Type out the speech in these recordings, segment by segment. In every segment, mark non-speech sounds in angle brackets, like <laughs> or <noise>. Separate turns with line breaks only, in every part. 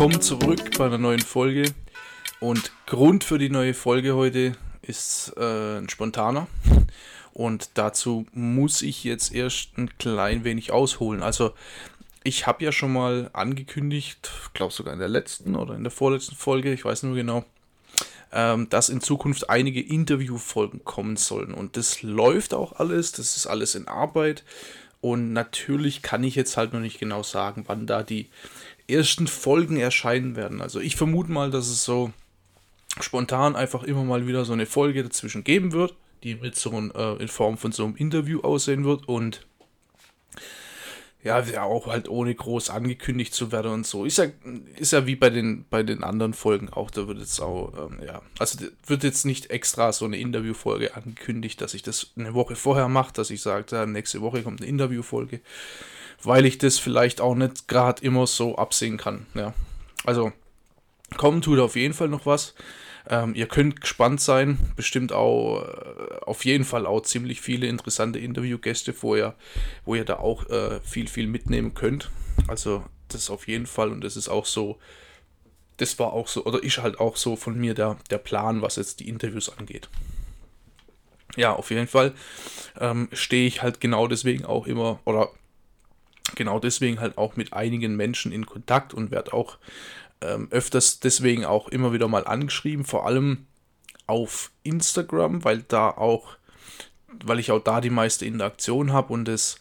Willkommen zurück bei einer neuen Folge. Und Grund für die neue Folge heute ist äh, ein spontaner. Und dazu muss ich jetzt erst ein klein wenig ausholen. Also, ich habe ja schon mal angekündigt, glaube sogar in der letzten oder in der vorletzten Folge, ich weiß nur genau, ähm, dass in Zukunft einige Interviewfolgen kommen sollen. Und das läuft auch alles, das ist alles in Arbeit. Und natürlich kann ich jetzt halt noch nicht genau sagen, wann da die ersten Folgen erscheinen werden. Also ich vermute mal, dass es so spontan einfach immer mal wieder so eine Folge dazwischen geben wird, die mit so ein, äh, in Form von so einem Interview aussehen wird und ja, auch halt ohne groß angekündigt zu werden und so. Ist ja, ist ja wie bei den, bei den anderen Folgen auch, da wird jetzt auch, ähm, ja, also wird jetzt nicht extra so eine Interviewfolge angekündigt, dass ich das eine Woche vorher mache, dass ich sage, ja, nächste Woche kommt eine Interviewfolge weil ich das vielleicht auch nicht gerade immer so absehen kann. Ja. Also, kommen tut auf jeden Fall noch was. Ähm, ihr könnt gespannt sein, bestimmt auch äh, auf jeden Fall auch ziemlich viele interessante Interviewgäste, wo ihr, wo ihr da auch äh, viel, viel mitnehmen könnt. Also das auf jeden Fall und das ist auch so, das war auch so, oder ist halt auch so von mir der, der Plan, was jetzt die Interviews angeht. Ja, auf jeden Fall ähm, stehe ich halt genau deswegen auch immer, oder genau deswegen halt auch mit einigen Menschen in Kontakt und werde auch ähm, öfters deswegen auch immer wieder mal angeschrieben, vor allem auf Instagram, weil da auch, weil ich auch da die meiste Interaktion habe und es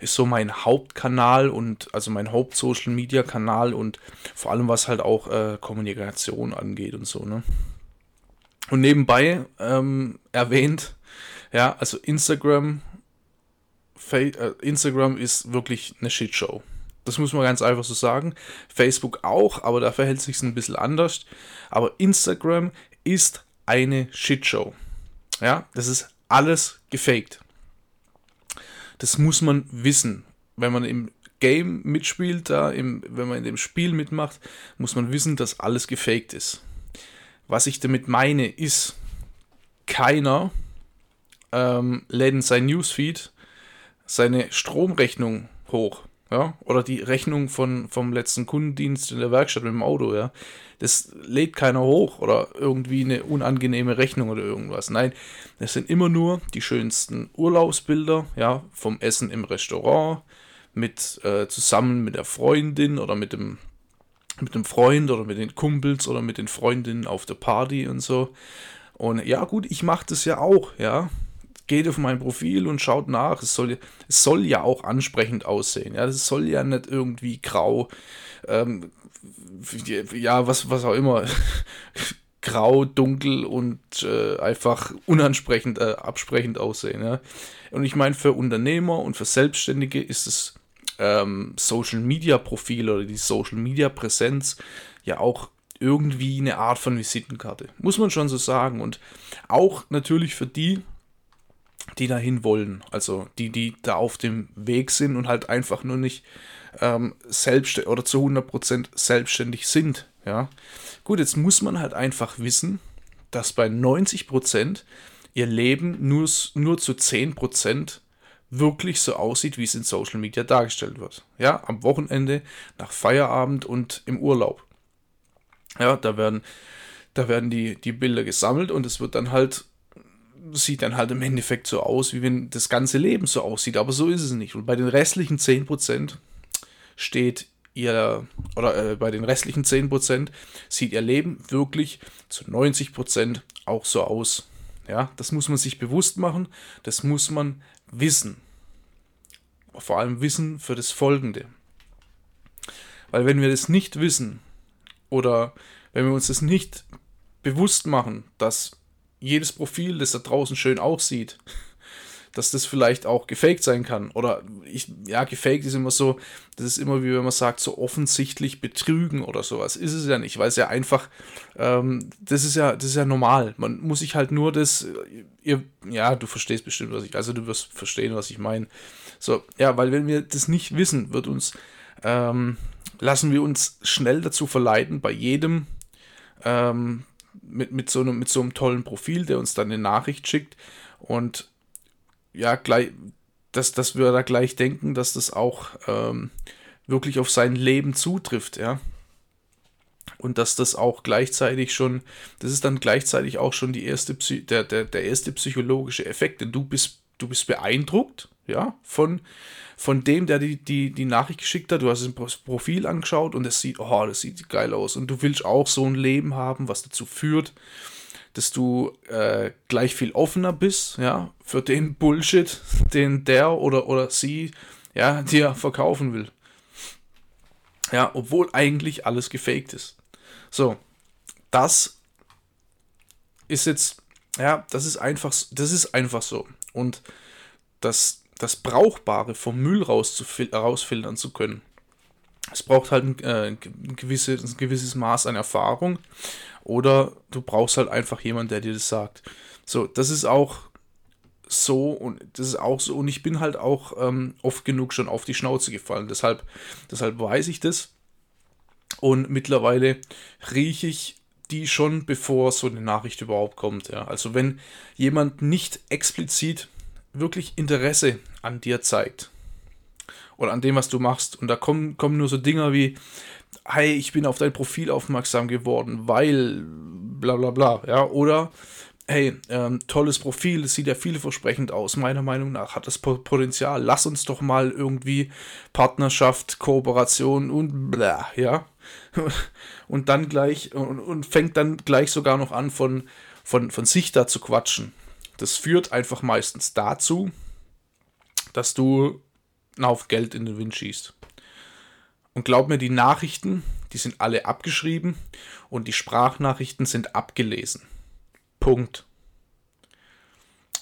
ist so mein Hauptkanal und also mein Haupt-Social Media Kanal und vor allem was halt auch äh, Kommunikation angeht und so, ne? Und nebenbei ähm, erwähnt, ja, also Instagram Instagram ist wirklich eine Shitshow. Das muss man ganz einfach so sagen. Facebook auch, aber da verhält sich ein bisschen anders. Aber Instagram ist eine Shitshow. Ja, das ist alles gefaked. Das muss man wissen. Wenn man im Game mitspielt, da im, wenn man in dem Spiel mitmacht, muss man wissen, dass alles gefaked ist. Was ich damit meine, ist, keiner ähm, lädt in sein Newsfeed seine Stromrechnung hoch. Ja, oder die Rechnung von, vom letzten Kundendienst in der Werkstatt mit dem Auto, ja. Das lädt keiner hoch oder irgendwie eine unangenehme Rechnung oder irgendwas. Nein, das sind immer nur die schönsten Urlaubsbilder, ja, vom Essen im Restaurant, mit, äh, zusammen mit der Freundin oder mit dem, mit dem Freund oder mit den Kumpels oder mit den Freundinnen auf der Party und so. Und ja, gut, ich mache das ja auch, ja geht auf mein Profil und schaut nach. Es soll, es soll ja auch ansprechend aussehen. Ja, es soll ja nicht irgendwie grau, ähm, ja, was, was auch immer, <laughs> grau, dunkel und äh, einfach unansprechend, äh, absprechend aussehen. Ja. Und ich meine, für Unternehmer und für Selbstständige ist das ähm, Social Media Profil oder die Social Media Präsenz ja auch irgendwie eine Art von Visitenkarte. Muss man schon so sagen. Und auch natürlich für die, die dahin wollen. Also die, die da auf dem Weg sind und halt einfach nur nicht ähm, selbst oder zu 100% selbstständig sind. Ja. Gut, jetzt muss man halt einfach wissen, dass bei 90% ihr Leben nur, nur zu 10% wirklich so aussieht, wie es in Social Media dargestellt wird. Ja, am Wochenende, nach Feierabend und im Urlaub. Ja, da werden, da werden die, die Bilder gesammelt und es wird dann halt sieht dann halt im Endeffekt so aus, wie wenn das ganze Leben so aussieht. Aber so ist es nicht. Und bei den restlichen 10% steht ihr, oder äh, bei den restlichen 10% sieht ihr Leben wirklich zu 90% auch so aus. Ja, das muss man sich bewusst machen, das muss man wissen. Vor allem wissen für das Folgende. Weil wenn wir das nicht wissen oder wenn wir uns das nicht bewusst machen, dass jedes Profil, das da draußen schön aussieht, dass das vielleicht auch gefaked sein kann. Oder ich, ja, gefaked ist immer so, das ist immer wie wenn man sagt, so offensichtlich betrügen oder sowas. Ist es ja nicht, weil es ja einfach, ähm, das ist ja, das ist ja normal. Man muss sich halt nur das, ihr, ja, du verstehst bestimmt, was ich, also du wirst verstehen, was ich meine. So, ja, weil wenn wir das nicht wissen, wird uns, ähm, lassen wir uns schnell dazu verleiten, bei jedem, ähm, mit, mit, so einem, mit so einem tollen Profil, der uns dann eine Nachricht schickt und ja, gleich, dass, dass wir da gleich denken, dass das auch ähm, wirklich auf sein Leben zutrifft, ja. Und dass das auch gleichzeitig schon, das ist dann gleichzeitig auch schon die erste der, der, der erste psychologische Effekt, denn du bist, du bist beeindruckt, ja, von, von dem, der die, die, die Nachricht geschickt hat. Du hast das Profil angeschaut und es sieht, oh, das sieht geil aus. Und du willst auch so ein Leben haben, was dazu führt, dass du äh, gleich viel offener bist, ja, für den Bullshit, <laughs> den der oder, oder sie, ja, <laughs> dir verkaufen will. Ja, obwohl eigentlich alles gefaked ist. So, das ist jetzt, ja, das ist einfach, das ist einfach so. Und das, das Brauchbare vom Müll rausfiltern zu können, es braucht halt ein, äh, ein, gewisses, ein gewisses Maß an Erfahrung oder du brauchst halt einfach jemanden, der dir das sagt. So, das ist auch so und das ist auch so und ich bin halt auch ähm, oft genug schon auf die Schnauze gefallen. Deshalb, deshalb weiß ich das und mittlerweile rieche ich die schon, bevor so eine Nachricht überhaupt kommt. Ja. Also wenn jemand nicht explizit wirklich Interesse an dir zeigt oder an dem, was du machst und da kommen, kommen nur so Dinger wie, hey, ich bin auf dein Profil aufmerksam geworden, weil bla bla bla, ja, oder hey, ähm, tolles Profil, es sieht ja vielversprechend aus, meiner Meinung nach hat das Potenzial, lass uns doch mal irgendwie Partnerschaft, Kooperation und bla, ja, <laughs> und dann gleich, und, und fängt dann gleich sogar noch an von, von, von sich da zu quatschen. Das führt einfach meistens dazu, dass du Haufen Geld in den Wind schießt. Und glaub mir, die Nachrichten, die sind alle abgeschrieben und die Sprachnachrichten sind abgelesen. Punkt.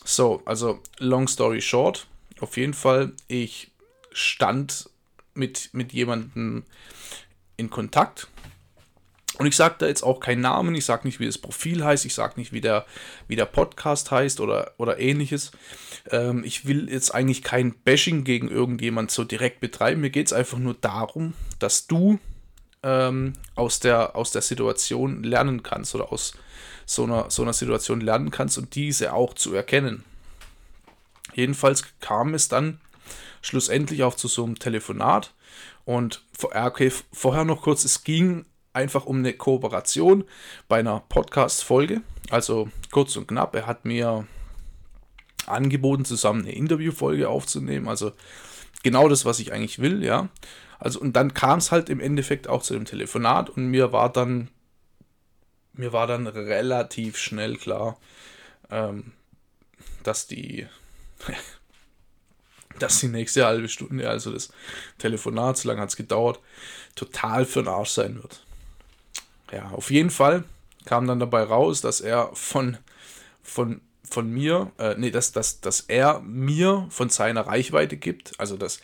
So, also long story short, auf jeden Fall, ich stand mit, mit jemandem in Kontakt. Und ich sage da jetzt auch keinen Namen, ich sage nicht, wie das Profil heißt, ich sage nicht, wie der, wie der Podcast heißt oder, oder ähnliches. Ähm, ich will jetzt eigentlich kein Bashing gegen irgendjemand so direkt betreiben. Mir geht es einfach nur darum, dass du ähm, aus, der, aus der Situation lernen kannst oder aus so einer, so einer Situation lernen kannst und diese auch zu erkennen. Jedenfalls kam es dann schlussendlich auch zu so einem Telefonat. Und okay, vorher noch kurz, es ging einfach um eine Kooperation bei einer Podcast-Folge. Also kurz und knapp, er hat mir angeboten, zusammen eine Interviewfolge aufzunehmen. Also genau das, was ich eigentlich will, ja. Also und dann kam es halt im Endeffekt auch zu dem Telefonat und mir war dann mir war dann relativ schnell klar, ähm, dass die <laughs> dass die nächste halbe Stunde, also das Telefonat, so lange hat es gedauert, total für den Arsch sein wird. Ja, auf jeden Fall kam dann dabei raus, dass er von, von von mir, äh, nee, dass, dass, dass er mir von seiner Reichweite gibt, also dass,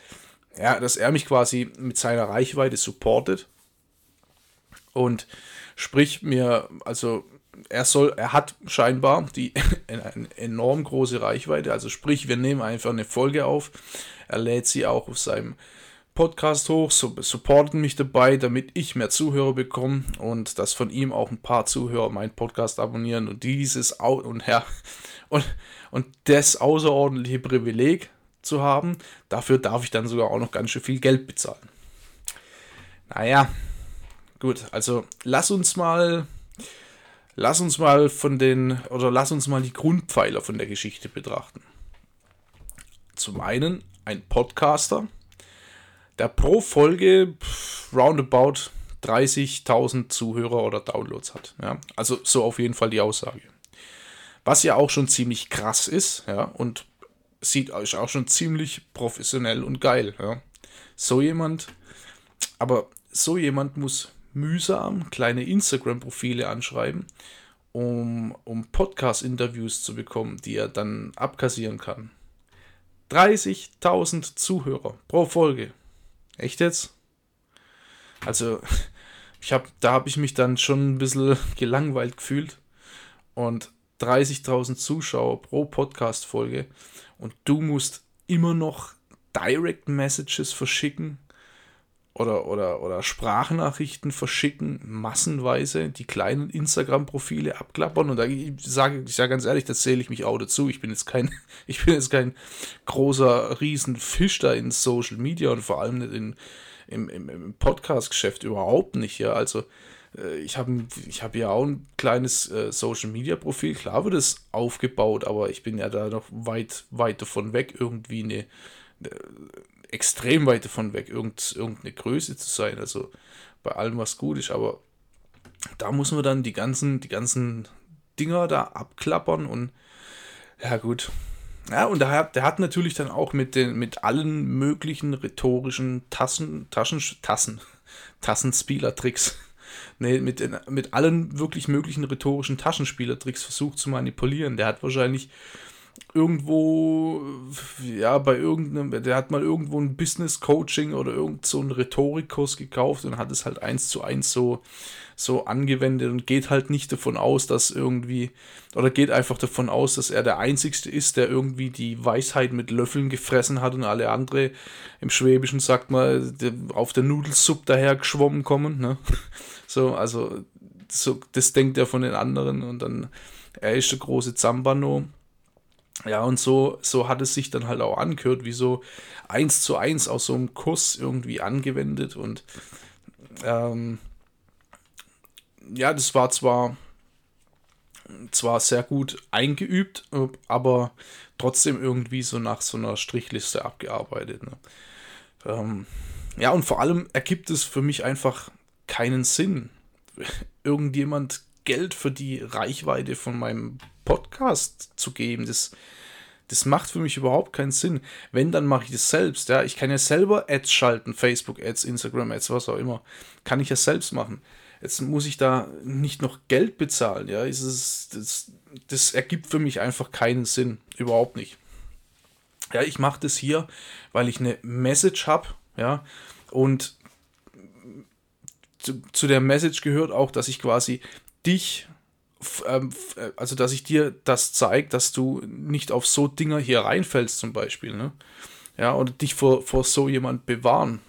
ja, dass er mich quasi mit seiner Reichweite supportet und sprich mir, also er soll, er hat scheinbar die <laughs> eine enorm große Reichweite, also sprich, wir nehmen einfach eine Folge auf, er lädt sie auch auf seinem Podcast hoch, supporten mich dabei, damit ich mehr Zuhörer bekomme und dass von ihm auch ein paar Zuhörer meinen Podcast abonnieren und dieses und Herr und, und das außerordentliche Privileg zu haben, dafür darf ich dann sogar auch noch ganz schön viel Geld bezahlen. Naja, gut, also lass uns mal, lass uns mal von den, oder lass uns mal die Grundpfeiler von der Geschichte betrachten. Zum einen ein Podcaster, der pro Folge roundabout 30.000 Zuhörer oder Downloads hat. Ja? Also so auf jeden Fall die Aussage. Was ja auch schon ziemlich krass ist, ja, und sieht auch schon ziemlich professionell und geil, ja. So jemand, aber so jemand muss mühsam kleine Instagram-Profile anschreiben, um, um Podcast-Interviews zu bekommen, die er dann abkassieren kann. 30.000 Zuhörer pro Folge. Echt jetzt? Also, <laughs> ich hab, da habe ich mich dann schon ein bisschen <laughs> gelangweilt gefühlt. Und 30.000 Zuschauer pro Podcast-Folge. Und du musst immer noch Direct Messages verschicken oder, oder, oder Sprachnachrichten verschicken, massenweise, die kleinen Instagram-Profile abklappern. Und da ich sage ich sage ganz ehrlich, das zähle ich mich auch dazu. Ich bin jetzt kein, <laughs> ich bin jetzt kein großer Riesenfisch da in Social Media und vor allem nicht in, im, im, im Podcast-Geschäft überhaupt nicht. Ja, also äh, ich habe ich hab ja auch ein kleines äh, Social Media Profil, klar wird es aufgebaut, aber ich bin ja da noch weit, weit davon weg, irgendwie eine, eine extrem weit davon weg, irgend, irgendeine Größe zu sein. Also bei allem, was gut ist, aber da muss man dann die ganzen, die ganzen Dinger da abklappern und ja gut. Ja, und der, der hat natürlich dann auch mit, den, mit allen möglichen rhetorischen Tassen, Taschen, Tassen, <laughs> Tassenspielertricks, <laughs> nee, mit, den, mit allen wirklich möglichen rhetorischen Taschenspielertricks versucht zu manipulieren. Der hat wahrscheinlich irgendwo, ja, bei irgendeinem, der hat mal irgendwo ein Business Coaching oder irgend so einen Rhetorikkurs gekauft und hat es halt eins zu eins so, so angewendet und geht halt nicht davon aus, dass irgendwie, oder geht einfach davon aus, dass er der Einzigste ist, der irgendwie die Weisheit mit Löffeln gefressen hat und alle andere im Schwäbischen sagt man, auf der Nudelsuppe daher geschwommen kommen, ne? <laughs> So, also, so, das denkt er von den anderen und dann, er ist der große Zambano ja, und so, so hat es sich dann halt auch angehört, wie so eins zu eins aus so einem Kurs irgendwie angewendet. Und ähm, ja, das war zwar, zwar sehr gut eingeübt, aber trotzdem irgendwie so nach so einer Strichliste abgearbeitet. Ne? Ähm, ja, und vor allem ergibt es für mich einfach keinen Sinn. <laughs> Irgendjemand Geld für die Reichweite von meinem Podcast zu geben. Das, das macht für mich überhaupt keinen Sinn. Wenn, dann mache ich das selbst. Ja, ich kann ja selber Ads schalten, Facebook-Ads, Instagram-Ads, was auch immer. Kann ich ja selbst machen. Jetzt muss ich da nicht noch Geld bezahlen. Ja, das, das, das ergibt für mich einfach keinen Sinn. Überhaupt nicht. Ja, ich mache das hier, weil ich eine Message habe. Ja, und zu, zu der Message gehört auch, dass ich quasi dich ähm, äh, also dass ich dir das zeige, dass du nicht auf so Dinger hier reinfällst zum Beispiel, ne? Ja, oder dich vor, vor so jemand bewahren.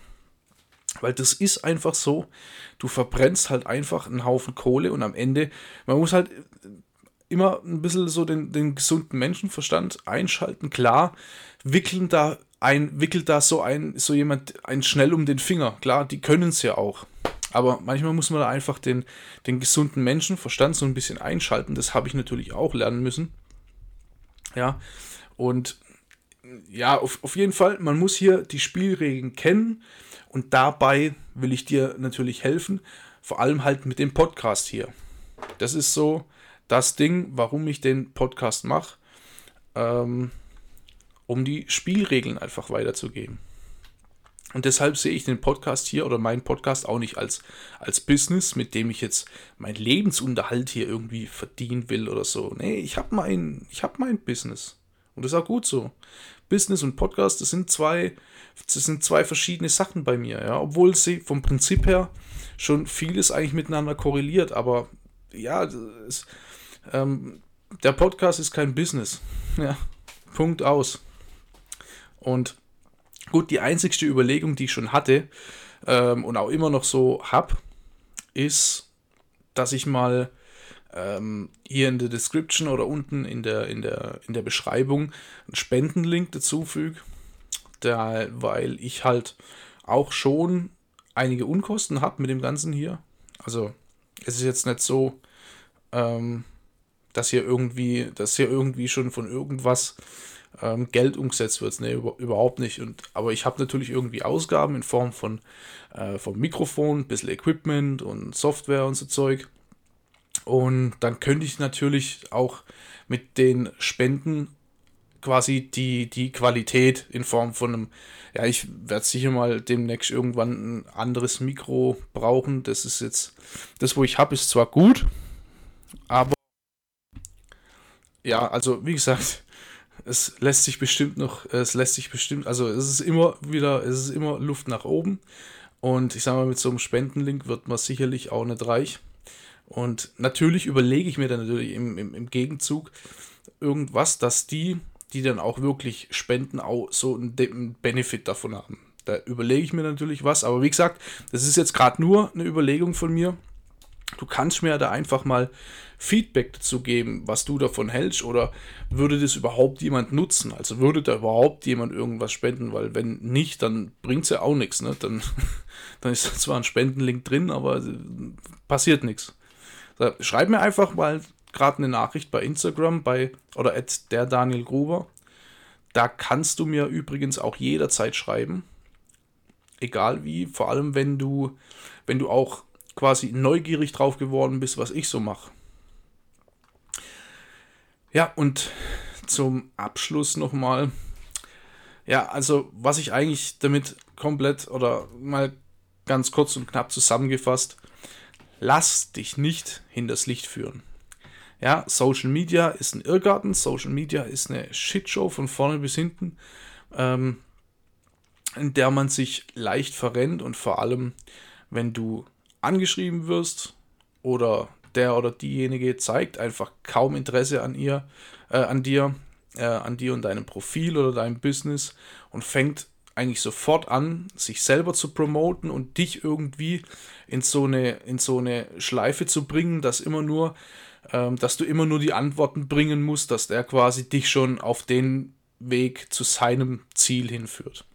Weil das ist einfach so, du verbrennst halt einfach einen Haufen Kohle und am Ende, man muss halt immer ein bisschen so den, den gesunden Menschenverstand einschalten. Klar, wickeln da ein, wickelt da so ein, so jemand ein schnell um den Finger. Klar, die können es ja auch. Aber manchmal muss man da einfach den, den gesunden Menschenverstand so ein bisschen einschalten. Das habe ich natürlich auch lernen müssen. Ja, und ja, auf, auf jeden Fall, man muss hier die Spielregeln kennen und dabei will ich dir natürlich helfen, vor allem halt mit dem Podcast hier. Das ist so das Ding, warum ich den Podcast mache, ähm, um die Spielregeln einfach weiterzugeben. Und deshalb sehe ich den Podcast hier oder meinen Podcast auch nicht als, als Business, mit dem ich jetzt meinen Lebensunterhalt hier irgendwie verdienen will oder so. Nee, ich habe mein, hab mein Business. Und das ist auch gut so. Business und Podcast, das sind zwei, das sind zwei verschiedene Sachen bei mir, ja. Obwohl sie vom Prinzip her schon vieles eigentlich miteinander korreliert, aber ja, es, ähm, der Podcast ist kein Business. <laughs> Ja, Punkt aus. Und Gut, die einzigste Überlegung, die ich schon hatte ähm, und auch immer noch so habe, ist, dass ich mal ähm, hier in der Description oder unten in der, in der, in der Beschreibung einen Spendenlink dazu füge, weil ich halt auch schon einige Unkosten habe mit dem Ganzen hier. Also es ist jetzt nicht so, ähm, dass hier irgendwie, dass hier irgendwie schon von irgendwas ähm, Geld umgesetzt wird. Nee, über, überhaupt nicht. Und, aber ich habe natürlich irgendwie Ausgaben in Form von äh, vom Mikrofon, ein bisschen Equipment und Software und so Zeug. Und dann könnte ich natürlich auch mit den Spenden quasi die, die Qualität in Form von einem, ja, ich werde sicher mal demnächst irgendwann ein anderes Mikro brauchen. Das ist jetzt, das, wo ich habe, ist zwar gut, aber ja, also wie gesagt, es lässt sich bestimmt noch, es lässt sich bestimmt, also es ist immer wieder, es ist immer Luft nach oben. Und ich sage mal, mit so einem Spendenlink wird man sicherlich auch nicht reich. Und natürlich überlege ich mir dann natürlich im, im, im Gegenzug irgendwas, dass die, die dann auch wirklich spenden, auch so einen Benefit davon haben. Da überlege ich mir natürlich was. Aber wie gesagt, das ist jetzt gerade nur eine Überlegung von mir. Du kannst mir da einfach mal Feedback dazu geben, was du davon hältst oder würde das überhaupt jemand nutzen? Also würde da überhaupt jemand irgendwas spenden? Weil wenn nicht, dann bringt es ja auch nichts. Ne? Dann, <laughs> dann ist zwar ein Spendenlink drin, aber passiert nichts. Schreib mir einfach mal gerade eine Nachricht bei Instagram bei oder at der Daniel Gruber. Da kannst du mir übrigens auch jederzeit schreiben. Egal wie, vor allem wenn du, wenn du auch quasi neugierig drauf geworden bist, was ich so mache. Ja, und zum Abschluss nochmal. Ja, also was ich eigentlich damit komplett oder mal ganz kurz und knapp zusammengefasst, lass dich nicht hinters Licht führen. Ja, Social Media ist ein Irrgarten, Social Media ist eine Shitshow von vorne bis hinten, ähm, in der man sich leicht verrennt und vor allem, wenn du angeschrieben wirst oder der oder diejenige zeigt einfach kaum Interesse an ihr, äh, an dir, äh, an dir und deinem Profil oder deinem Business und fängt eigentlich sofort an, sich selber zu promoten und dich irgendwie in so eine, in so eine Schleife zu bringen, dass immer nur, ähm, dass du immer nur die Antworten bringen musst, dass der quasi dich schon auf den Weg zu seinem Ziel hinführt.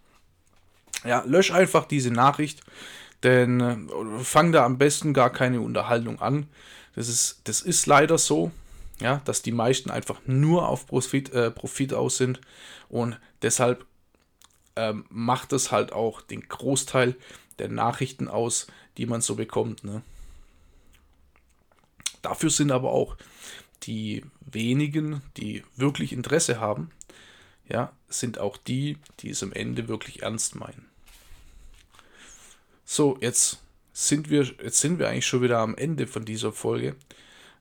Ja, lösch einfach diese Nachricht, denn äh, fang da am besten gar keine Unterhaltung an. Das ist, das ist leider so, ja, dass die meisten einfach nur auf Profit, äh, Profit aus sind und deshalb ähm, macht es halt auch den Großteil der Nachrichten aus, die man so bekommt. Ne? Dafür sind aber auch die wenigen, die wirklich Interesse haben, ja, sind auch die, die es am Ende wirklich ernst meinen. So, jetzt sind wir, jetzt sind wir eigentlich schon wieder am Ende von dieser Folge.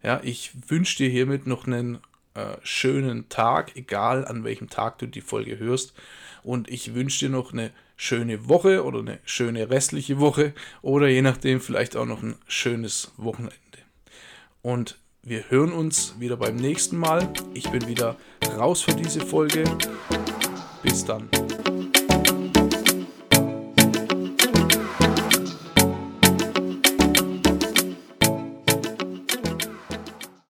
Ja, ich wünsche dir hiermit noch einen äh, schönen Tag, egal an welchem Tag du die Folge hörst. Und ich wünsche dir noch eine schöne Woche oder eine schöne restliche Woche oder je nachdem vielleicht auch noch ein schönes Wochenende. Und wir hören uns wieder beim nächsten Mal. Ich bin wieder raus für diese Folge. Bis dann.